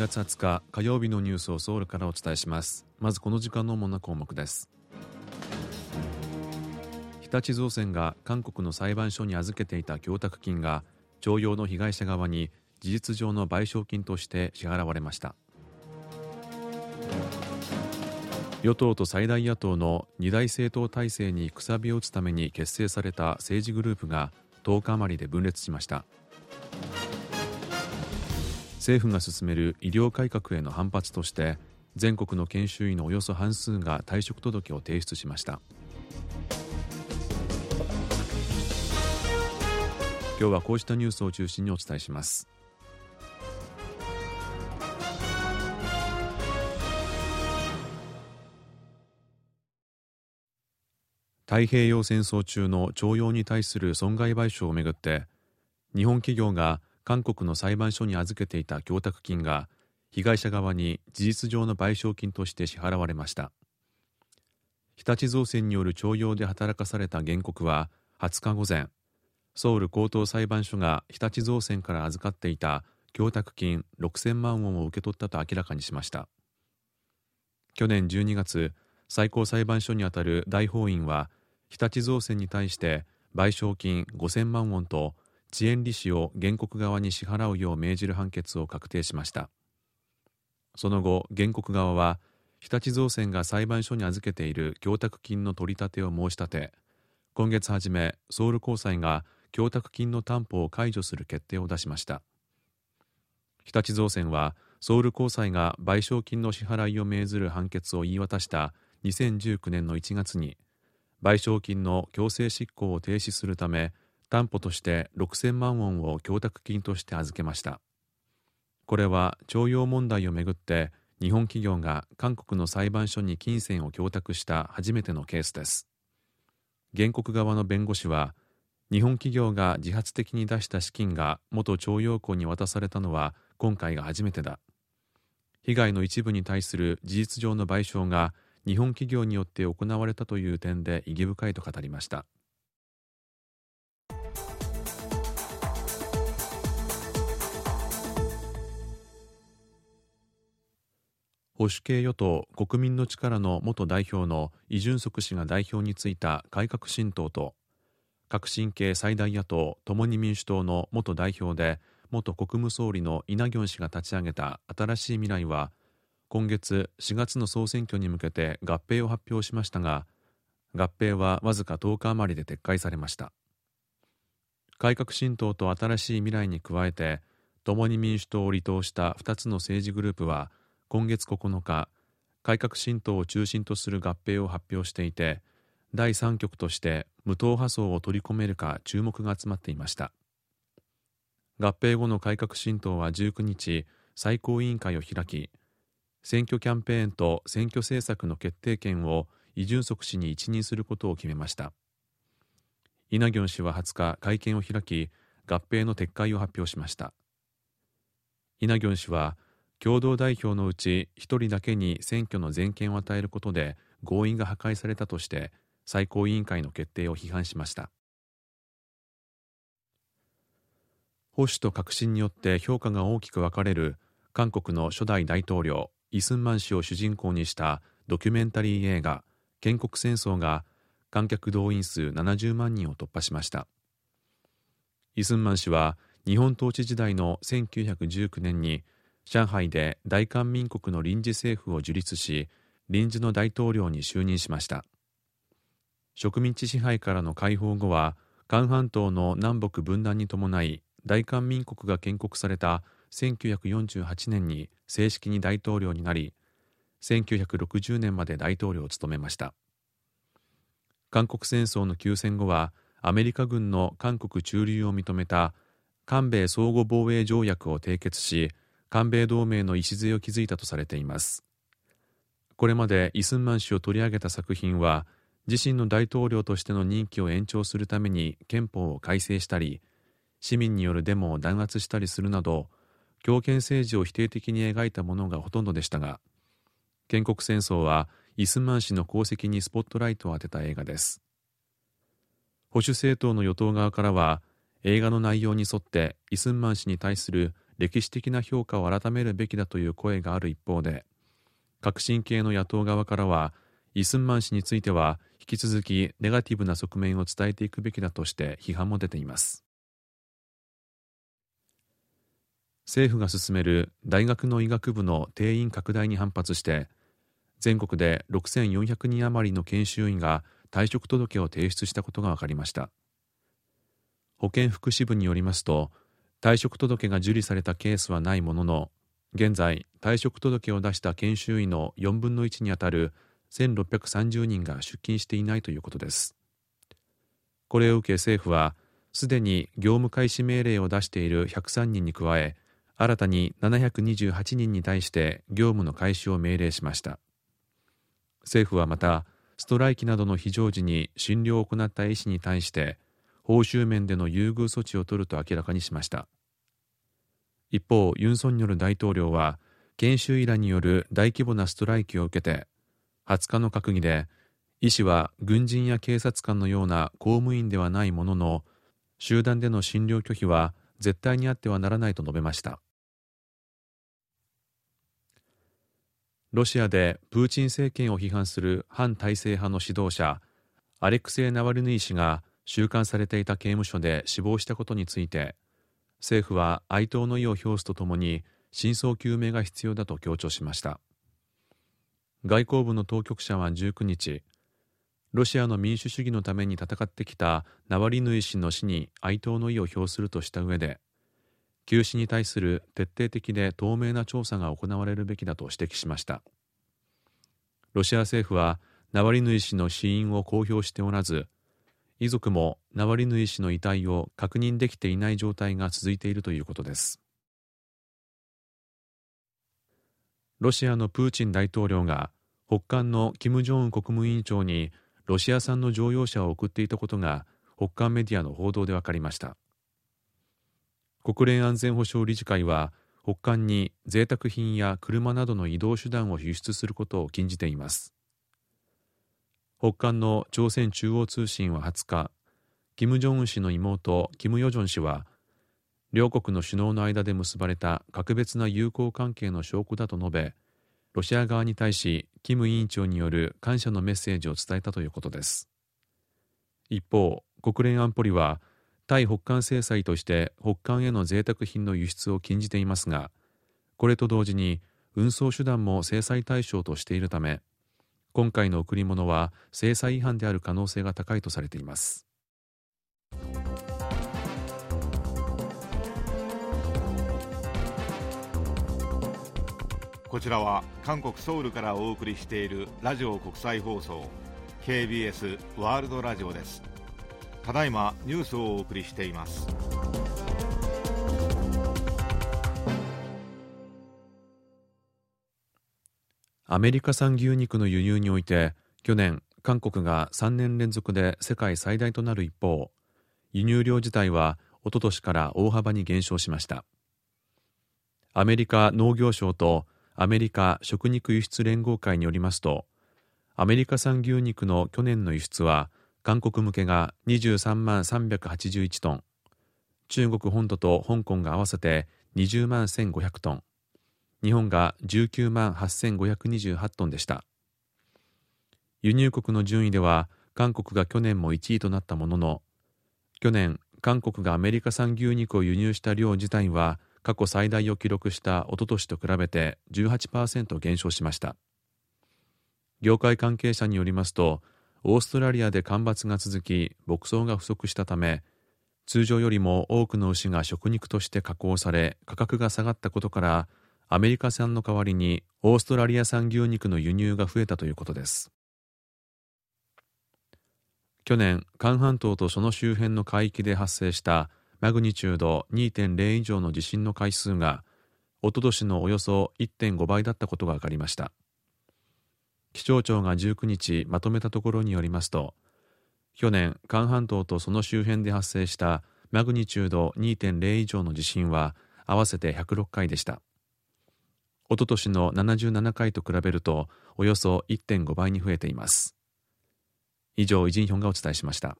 月20日火曜日のニュースをソウルからお伝えします。まずこの時間の主な項目です。日立造船が韓国の裁判所に預けていた供託金が徴用の被害者側に事実上の賠償金として支払われました。与党と最大野党の二大政党体制にくさびを打つために結成された政治グループが10日余りで分裂しました。政府が進める医療改革への反発として全国の研修医のおよそ半数が退職届を提出しました。今日はこうしたニュースを中心にお伝えします。太平洋戦争中の徴用に対する損害賠償をめぐって日本企業が韓国の裁判所に預けていた供託金が被害者側に事実上の賠償金として支払われました。日立造船による徴用で働かされた原告は20日午前ソウル高等裁判所が日立造船から預かっていた供託金6000万ウォンを受け取ったと明らかにしました。去年12月最高裁判所にあたる大法院は日立造船に対して賠償金5000万ウォンと遅延利子を原告側に支払うよう命じる判決を確定しました。その後原告側は日立造船が裁判所に預けている供託金の取り立てを申し立て今月初めソウル高裁が供託金の担保を解除する決定を出しました。日立造船はソウル高裁が賠償金の支払いを命ずる判決を言い渡した2019年の1月に賠償金の強制執行を停止するため担保として6000万ウォンを供託金として預けました。これは徴用問題をめぐって日本企業が韓国の裁判所に金銭を供託した初めてのケースです。原告側の弁護士は日本企業が自発的に出した資金が元徴用工に渡されたのは今回が初めてだ。被害の一部に対する事実上の賠償が日本企業によって行われたという点で意義深いと語りました。保守系与党国民の力の元代表のイ・ジュンソク氏が代表に就いた改革新党と革新系最大野党共に民主党の元代表で元国務総理のイ・ナギョン氏が立ち上げた新しい未来は今月4月の総選挙に向けて合併を発表しましたが合併はわずか10日余りで撤回されました。改革新党と新しい未来に加えて共に民主党を離党した2つの政治グループは今月9日改革新党を中心とする合併を発表していて第3局として無党派層を取り込めるか注目が集まっていました。合併後の改革新党は19日最高委員会を開き選挙キャンペーンと選挙政策の決定権をイ・ジュンソク氏に一任することを決めました。イ・ナギョン氏は20日会見を開き合併の撤回を発表しました。イ・ナギョン氏は共同代表のうち1人だけに選挙の全権を与えることで合意が破壊されたとして最高委員会の決定を批判しました。保守と革新によって評価が大きく分かれる韓国の初代大統領イ・スンマン氏を主人公にしたドキュメンタリー映画「建国戦争」が観客動員数70万人を突破しました。イ・スンマン氏は日本統治時代の1919年に上海で大韓民国の臨時政府を樹立し臨時の大統領に就任しました。植民地支配からの解放後は韓半島の南北分断に伴い大韓民国が建国された1948年に正式に大統領になり1960年まで大統領を務めました。韓国戦争の休戦後はアメリカ軍の韓国駐留を認めた韓米相互防衛条約を締結し韓米同盟の礎を築いたとされています。これまでイ・スンマン氏を取り上げた作品は自身の大統領としての任期を延長するために憲法を改正したり市民によるデモを弾圧したりするなど強権政治を否定的に描いたものがほとんどでしたが建国戦争はイスマン氏の功績にスポットライトを当てた映画です。保守政党の与党側からは映画の内容に沿ってイスンマン氏に対する歴史的な評価を改めるべきだという声がある一方で革新系の野党側からはイ・スンマン氏については引き続きネガティブな側面を伝えていくべきだとして批判も出ています。政府が進める大学の医学部の定員拡大に反発して全国で6400人余りの研修医が退職届を提出したことが分かりました。保健福祉部によりますと退職届が受理されたケースはないものの現在退職届を出した研修医の4分の1にあたる1630人が出勤していないということです。これを受け政府はすでに業務開始命令を出している103人に加え新たに728人に対して業務の開始を命令しました。政府はまたストライキなどの非常時に診療を行った医師に対して報酬面での優遇措置を取ると明らかにしました。一方ユン・ソンニョル大統領は研修医らによる大規模なストライキを受けて20日の閣議で医師は軍人や警察官のような公務員ではないものの集団での診療拒否は絶対にあってはならないと述べました。ロシアでプーチン政権を批判する反体制派の指導者アレクセイ・ナワルヌイ氏が収監されていた刑務所で死亡したことについて政府は哀悼の意を表すとともに真相究明が必要だと強調しました。外交部の当局者は19日ロシアの民主主義のために戦ってきたナワリヌイ氏の死に哀悼の意を表するとした上で休止に対する徹底的で透明な調査が行われるべきだと指摘しました。ロシア政府はナワリヌイ氏の死因を公表しておらず遺族もナワリヌイ氏の遺体を確認できていない状態が続いているということです。ロシアのプーチン大統領が北韓の金正恩国務委員長にロシア産の乗用車を送っていたことが北韓メディアの報道で分かりました。国連安全保障理事会は北韓に贅沢品や車などの移動手段を輸出することを禁じています。北韓の朝鮮中央通信は20日金正恩氏の妹金与正氏は両国の首脳の間で結ばれた格別な友好関係の証拠だと述べロシア側に対し金委員長による感謝のメッセージを伝えたということです。一方国連安保理は対北韓制裁として北韓への贅沢品の輸出を禁じていますがこれと同時に運送手段も制裁対象としているため今回の贈り物は制裁違反である可能性が高いとされています。こちらは韓国ソウルからお送りしているラジオ国際放送 KBS ワールドラジオです。ただいまニュースをお送りしています。アメリカ産牛肉の輸入において去年韓国が3年連続で世界最大となる一方輸入量自体はおととしから大幅に減少しました。アメリカ農業省とアメリカ食肉輸出連合会によりますとアメリカ産牛肉の去年の輸出は韓国向けが23万381トン中国本土と香港が合わせて20万1500トン。日本が19万8528トンでした。輸入国の順位では韓国が去年も1位となったものの去年韓国がアメリカ産牛肉を輸入した量自体は過去最大を記録したおととしと比べて18%減少しました。業界関係者によりますとオーストラリアで干ばつが続き牧草が不足したため通常よりも多くの牛が食肉として加工され価格が下がったことからアメリカ産の代わりにオーストラリア産牛肉の輸入が増えたということです。去年韓半島とその周辺の海域で発生したマグニチュード2.0以上の地震の回数がおととしのおよそ1.5倍だったことが分かりました。気象庁が19日まとめたところによりますと去年韓半島とその周辺で発生したマグニチュード2.0以上の地震は合わせて106回でした。おととしの77回と比べるとおよそ1.5倍に増えています。以上イジンヒョンがお伝えしました。